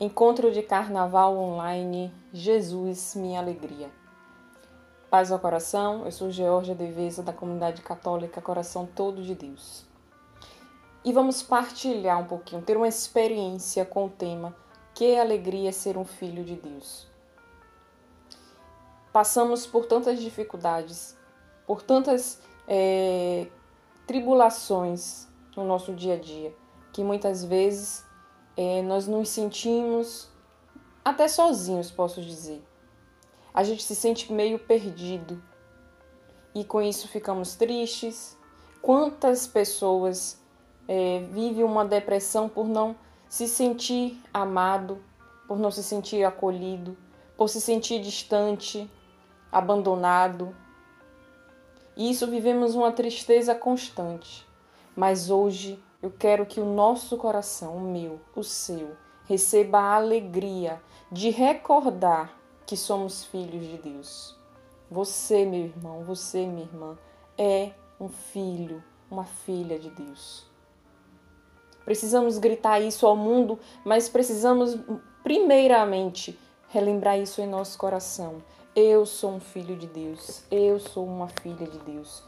Encontro de Carnaval Online Jesus, minha alegria. Paz ao coração, eu sou Georgia Deveza da comunidade católica Coração Todo de Deus. E vamos partilhar um pouquinho, ter uma experiência com o tema Que alegria ser um filho de Deus. Passamos por tantas dificuldades, por tantas é, tribulações no nosso dia a dia, que muitas vezes é, nós nos sentimos até sozinhos, posso dizer. A gente se sente meio perdido e com isso ficamos tristes. Quantas pessoas é, vivem uma depressão por não se sentir amado, por não se sentir acolhido, por se sentir distante, abandonado. E isso vivemos uma tristeza constante. Mas hoje eu quero que o nosso coração, o meu, o seu, receba a alegria de recordar que somos filhos de Deus. Você, meu irmão, você, minha irmã, é um filho, uma filha de Deus. Precisamos gritar isso ao mundo, mas precisamos, primeiramente, relembrar isso em nosso coração. Eu sou um filho de Deus, eu sou uma filha de Deus.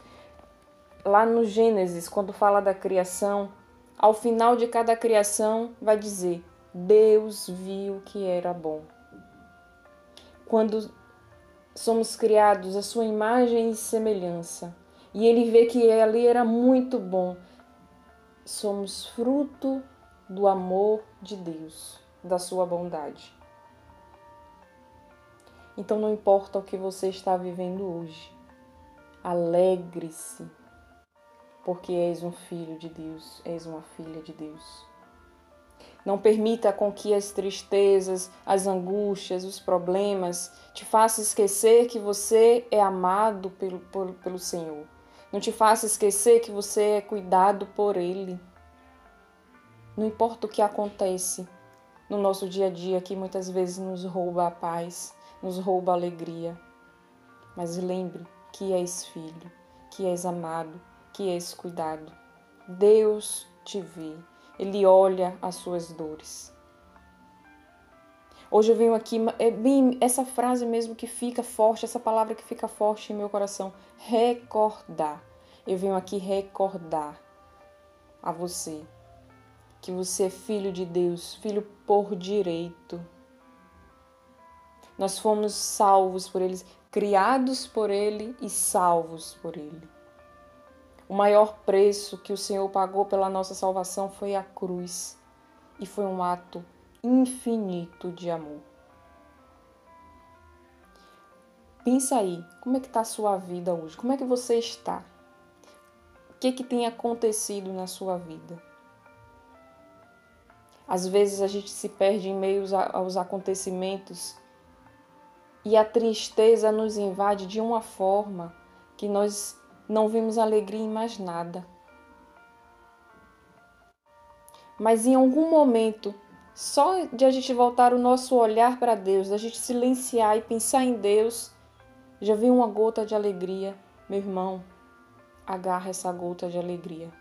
Lá no Gênesis, quando fala da criação, ao final de cada criação, vai dizer: Deus viu que era bom. Quando somos criados à sua imagem e semelhança, e ele vê que ali era muito bom, somos fruto do amor de Deus, da sua bondade. Então não importa o que você está vivendo hoje, alegre-se porque és um filho de Deus, és uma filha de Deus. Não permita com que as tristezas, as angústias, os problemas te façam esquecer que você é amado pelo, pelo, pelo Senhor. Não te faça esquecer que você é cuidado por Ele. Não importa o que acontece no nosso dia a dia, que muitas vezes nos rouba a paz, nos rouba a alegria. Mas lembre que és filho, que és amado, que és cuidado. Deus te vê, Ele olha as suas dores. Hoje eu venho aqui, é bem essa frase mesmo que fica forte, essa palavra que fica forte em meu coração, recordar. Eu venho aqui recordar a você que você é filho de Deus, filho por direito. Nós fomos salvos por Ele, criados por Ele e salvos por Ele. O maior preço que o Senhor pagou pela nossa salvação foi a cruz e foi um ato infinito de amor. Pensa aí, como é que está a sua vida hoje? Como é que você está? O que, que tem acontecido na sua vida? Às vezes a gente se perde em meio aos acontecimentos e a tristeza nos invade de uma forma que nós não vimos alegria em mais nada. Mas em algum momento, só de a gente voltar o nosso olhar para Deus, da gente silenciar e pensar em Deus, já vem uma gota de alegria. Meu irmão, agarra essa gota de alegria.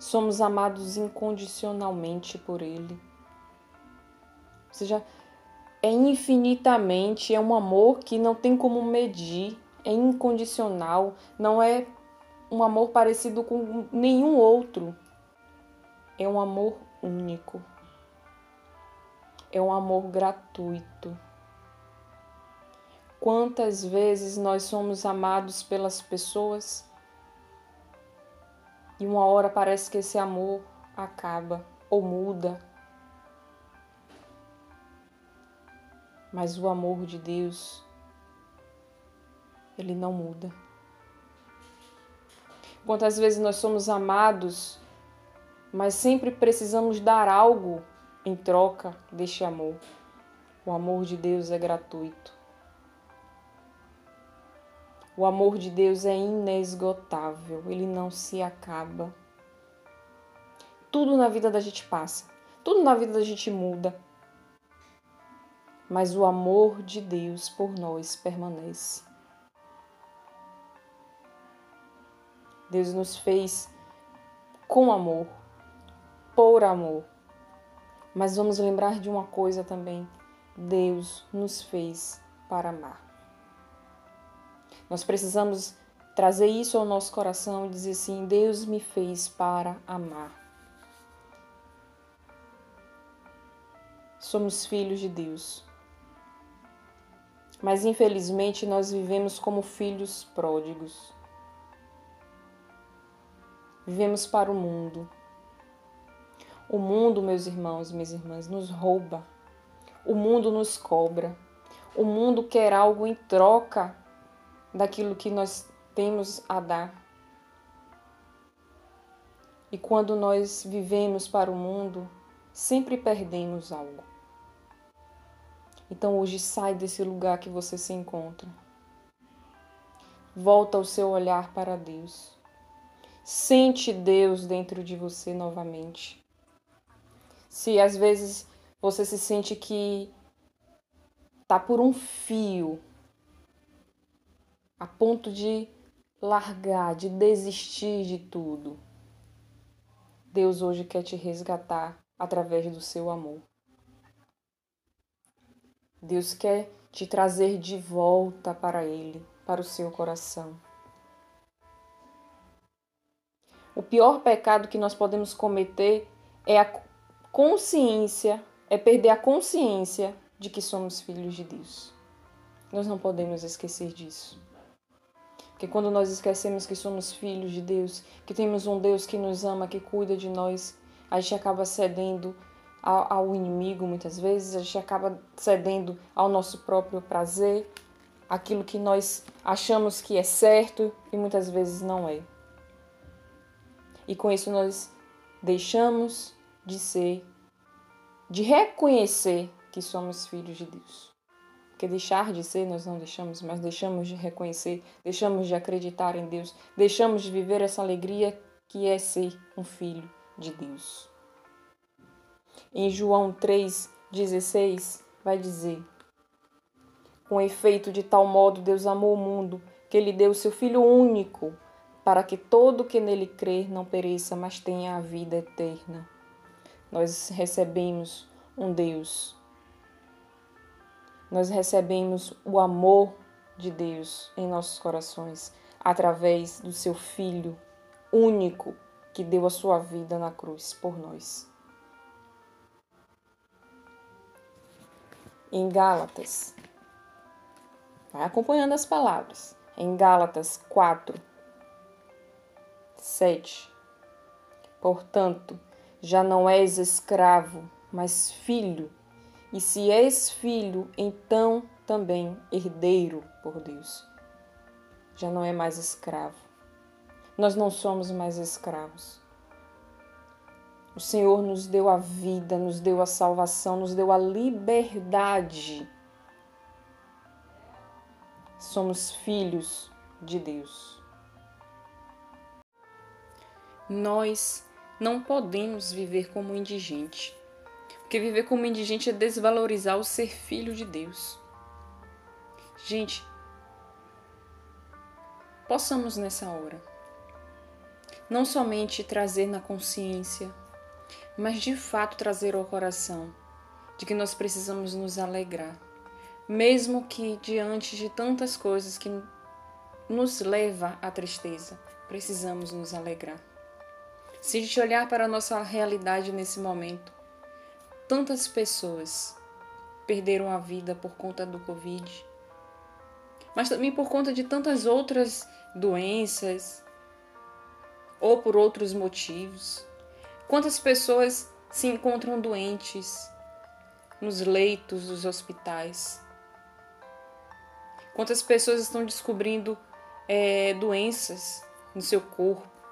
Somos amados incondicionalmente por Ele. Ou seja, é infinitamente, é um amor que não tem como medir é incondicional, não é um amor parecido com nenhum outro. É um amor único. É um amor gratuito. Quantas vezes nós somos amados pelas pessoas e uma hora parece que esse amor acaba ou muda. Mas o amor de Deus ele não muda. Quantas vezes nós somos amados, mas sempre precisamos dar algo em troca deste amor. O amor de Deus é gratuito. O amor de Deus é inesgotável, ele não se acaba. Tudo na vida da gente passa, tudo na vida da gente muda. Mas o amor de Deus por nós permanece. Deus nos fez com amor, por amor. Mas vamos lembrar de uma coisa também: Deus nos fez para amar. Nós precisamos trazer isso ao nosso coração e dizer assim: Deus me fez para amar. Somos filhos de Deus. Mas infelizmente nós vivemos como filhos pródigos. Vivemos para o mundo. O mundo, meus irmãos, minhas irmãs, nos rouba. O mundo nos cobra. O mundo quer algo em troca daquilo que nós temos a dar. E quando nós vivemos para o mundo, sempre perdemos algo. Então hoje sai desse lugar que você se encontra. Volta o seu olhar para Deus. Sente Deus dentro de você novamente. Se às vezes você se sente que tá por um fio a ponto de largar, de desistir de tudo. Deus hoje quer te resgatar através do seu amor. Deus quer te trazer de volta para Ele, para o seu coração. O pior pecado que nós podemos cometer é a consciência, é perder a consciência de que somos filhos de Deus. Nós não podemos esquecer disso. Porque quando nós esquecemos que somos filhos de Deus, que temos um Deus que nos ama, que cuida de nós, a gente acaba cedendo ao, inimigo muitas vezes, a gente acaba cedendo ao nosso próprio prazer, aquilo que nós achamos que é certo e muitas vezes não é. E com isso nós deixamos de ser, de reconhecer que somos filhos de Deus. Porque deixar de ser nós não deixamos, mas deixamos de reconhecer, deixamos de acreditar em Deus, deixamos de viver essa alegria que é ser um filho de Deus. Em João 3,16 vai dizer: Com efeito, de tal modo Deus amou o mundo que ele deu seu Filho único para que todo que nele crer não pereça, mas tenha a vida eterna. Nós recebemos um Deus. Nós recebemos o amor de Deus em nossos corações através do seu Filho único que deu a sua vida na cruz por nós. Em Gálatas, vai acompanhando as palavras. Em Gálatas 4, 7. Portanto, já não és escravo, mas filho, e se és filho, então também herdeiro por Deus. Já não é mais escravo. Nós não somos mais escravos. O Senhor nos deu a vida, nos deu a salvação, nos deu a liberdade. Somos filhos de Deus. Nós não podemos viver como indigente, porque viver como indigente é desvalorizar o ser filho de Deus. Gente, possamos nessa hora não somente trazer na consciência, mas de fato trazer ao coração de que nós precisamos nos alegrar, mesmo que diante de tantas coisas que nos leva à tristeza, precisamos nos alegrar. Se a gente olhar para a nossa realidade nesse momento, tantas pessoas perderam a vida por conta do Covid, mas também por conta de tantas outras doenças ou por outros motivos. Quantas pessoas se encontram doentes nos leitos dos hospitais? Quantas pessoas estão descobrindo é, doenças no seu corpo?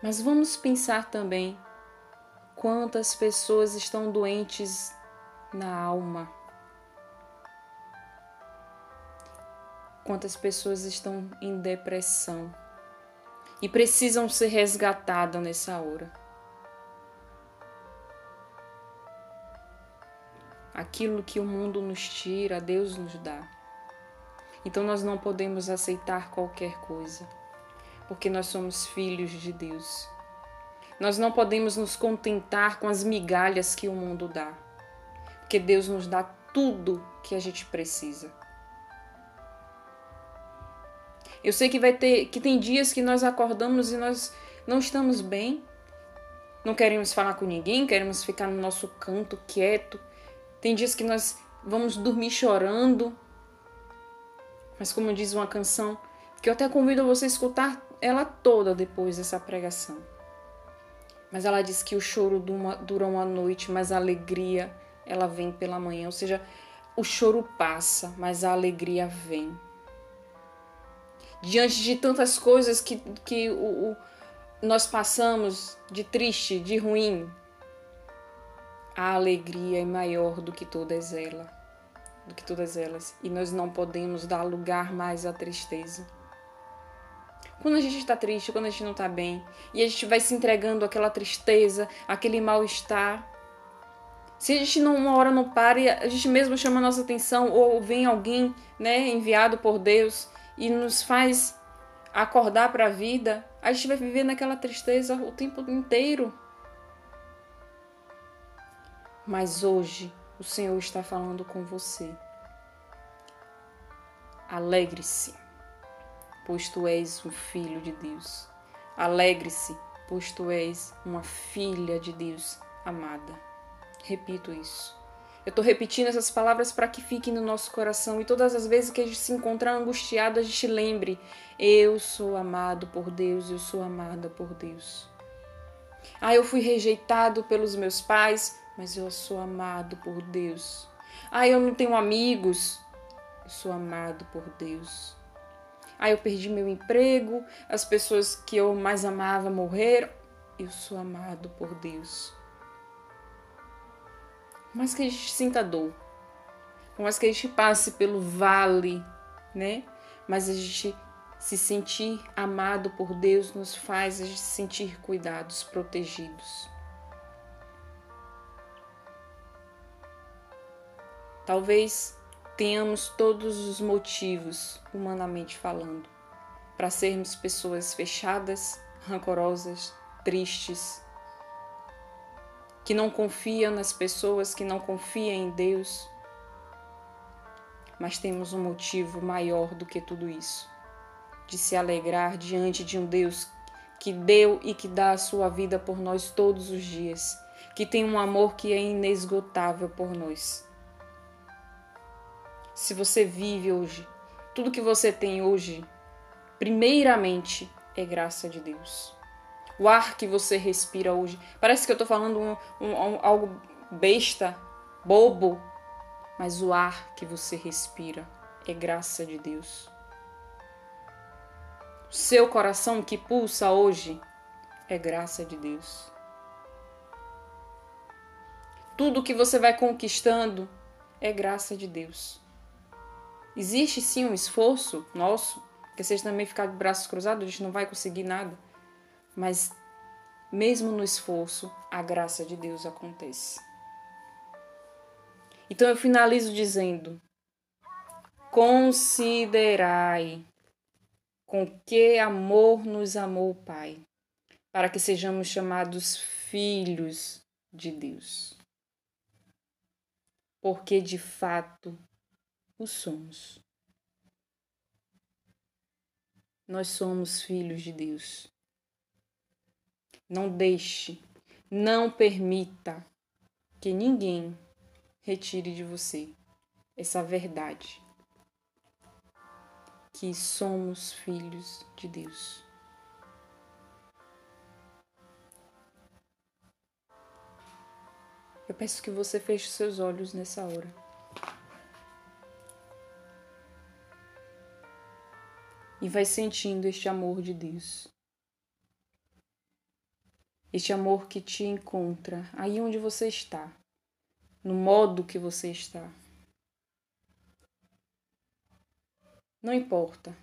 Mas vamos pensar também quantas pessoas estão doentes na alma. Quantas pessoas estão em depressão e precisam ser resgatadas nessa hora. Aquilo que o mundo nos tira, Deus nos dá. Então nós não podemos aceitar qualquer coisa porque nós somos filhos de Deus. Nós não podemos nos contentar com as migalhas que o mundo dá, porque Deus nos dá tudo que a gente precisa. Eu sei que vai ter que tem dias que nós acordamos e nós não estamos bem. Não queremos falar com ninguém, queremos ficar no nosso canto quieto. Tem dias que nós vamos dormir chorando. Mas como diz uma canção, que eu até convido você a escutar ela toda depois dessa pregação. Mas ela diz que o choro dura uma noite, mas a alegria ela vem pela manhã. Ou seja, o choro passa, mas a alegria vem. Diante de tantas coisas que, que o, o nós passamos de triste, de ruim, a alegria é maior do que todas elas, do que todas elas, e nós não podemos dar lugar mais à tristeza. Quando a gente está triste, quando a gente não está bem, e a gente vai se entregando àquela tristeza, aquele mal-estar, se a gente não, uma hora não para a gente mesmo chama a nossa atenção, ou vem alguém né, enviado por Deus e nos faz acordar para a vida, a gente vai viver naquela tristeza o tempo inteiro. Mas hoje o Senhor está falando com você. Alegre-se pois tu és um filho de Deus. Alegre-se, pois tu és uma filha de Deus amada. Repito isso. Eu estou repetindo essas palavras para que fiquem no nosso coração e todas as vezes que a gente se encontrar angustiado, a gente lembre: eu sou amado por Deus, eu sou amada por Deus. Ah, eu fui rejeitado pelos meus pais, mas eu sou amado por Deus. Ah, eu não tenho amigos, eu sou amado por Deus. Ah, eu perdi meu emprego, as pessoas que eu mais amava morreram. Eu sou amado por Deus. Mas que a gente sinta dor, mais que a gente passe pelo vale, né? Mas a gente se sentir amado por Deus nos faz a gente se sentir cuidados, protegidos. Talvez tenhamos todos os motivos, humanamente falando, para sermos pessoas fechadas, rancorosas, tristes, que não confiam nas pessoas, que não confiam em Deus. Mas temos um motivo maior do que tudo isso, de se alegrar diante de um Deus que deu e que dá a sua vida por nós todos os dias, que tem um amor que é inesgotável por nós se você vive hoje, tudo que você tem hoje, primeiramente é graça de Deus. O ar que você respira hoje, parece que eu estou falando um, um, um, algo besta, bobo, mas o ar que você respira é graça de Deus. O seu coração que pulsa hoje é graça de Deus. Tudo que você vai conquistando é graça de Deus. Existe sim um esforço nosso, que seja também ficar de braços cruzados, a gente não vai conseguir nada. Mas mesmo no esforço, a graça de Deus acontece. Então eu finalizo dizendo: Considerai com que amor nos amou o Pai, para que sejamos chamados filhos de Deus. Porque de fato o somos. Nós somos filhos de Deus. Não deixe, não permita que ninguém retire de você essa verdade que somos filhos de Deus. Eu peço que você feche seus olhos nessa hora. E vai sentindo este amor de Deus. Este amor que te encontra aí onde você está, no modo que você está. Não importa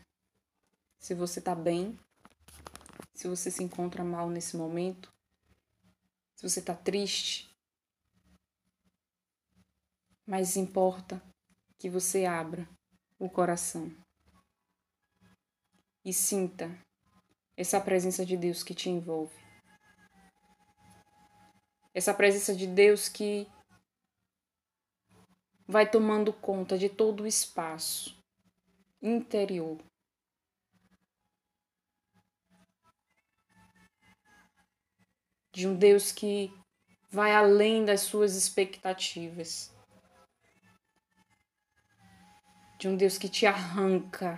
se você está bem, se você se encontra mal nesse momento, se você está triste, mas importa que você abra o coração e sinta essa presença de Deus que te envolve. essa presença de Deus que vai tomando conta de todo o espaço interior. De um Deus que vai além das suas expectativas. De um Deus que te arranca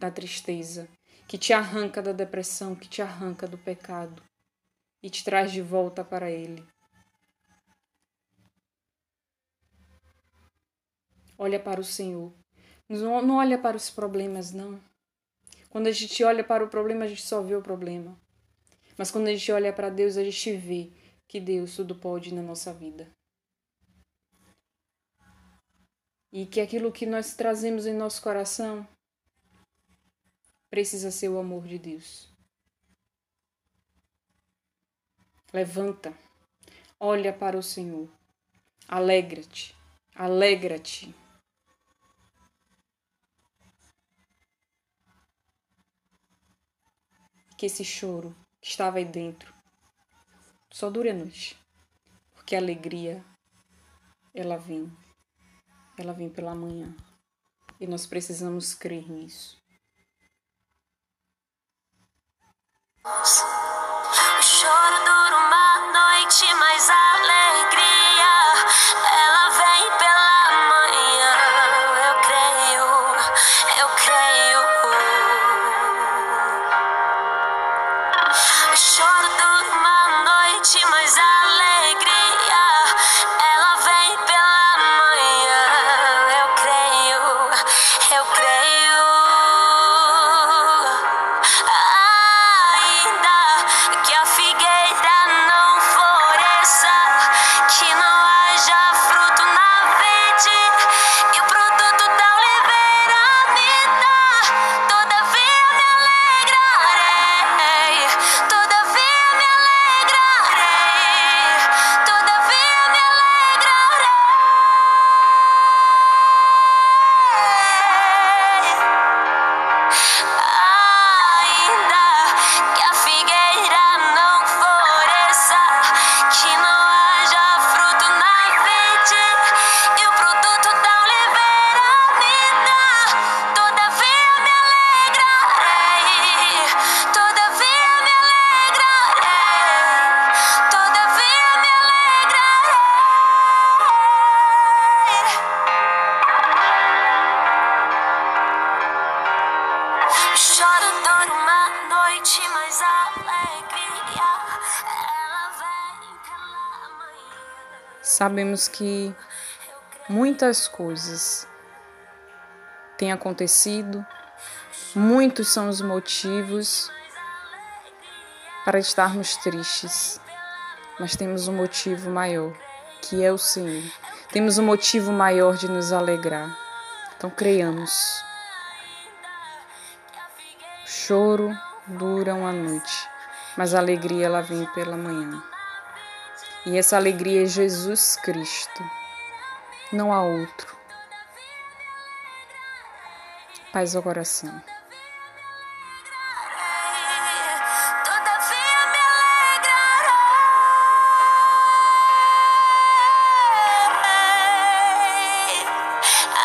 da tristeza, que te arranca da depressão, que te arranca do pecado e te traz de volta para Ele. Olha para o Senhor. Não, olha para os problemas, não. Quando a gente olha para o problema, a gente só vê o problema. Mas quando a gente olha para Deus, a gente vê que Deus tudo pode na nossa vida. E que aquilo que nós trazemos em nosso coração precisa ser o amor de Deus. Levanta, olha para o Senhor, alegra-te, alegra-te. Que esse choro que estava aí dentro só dure a noite, porque a alegria ela vem, ela vem pela manhã e nós precisamos crer nisso. O Sabemos que muitas coisas têm acontecido, muitos são os motivos para estarmos tristes, mas temos um motivo maior, que é o Senhor. Temos um motivo maior de nos alegrar. Então creiamos. Choro dura uma noite, mas a alegria ela vem pela manhã. E essa alegria é Jesus Cristo. Não há outro. Paz ao coração.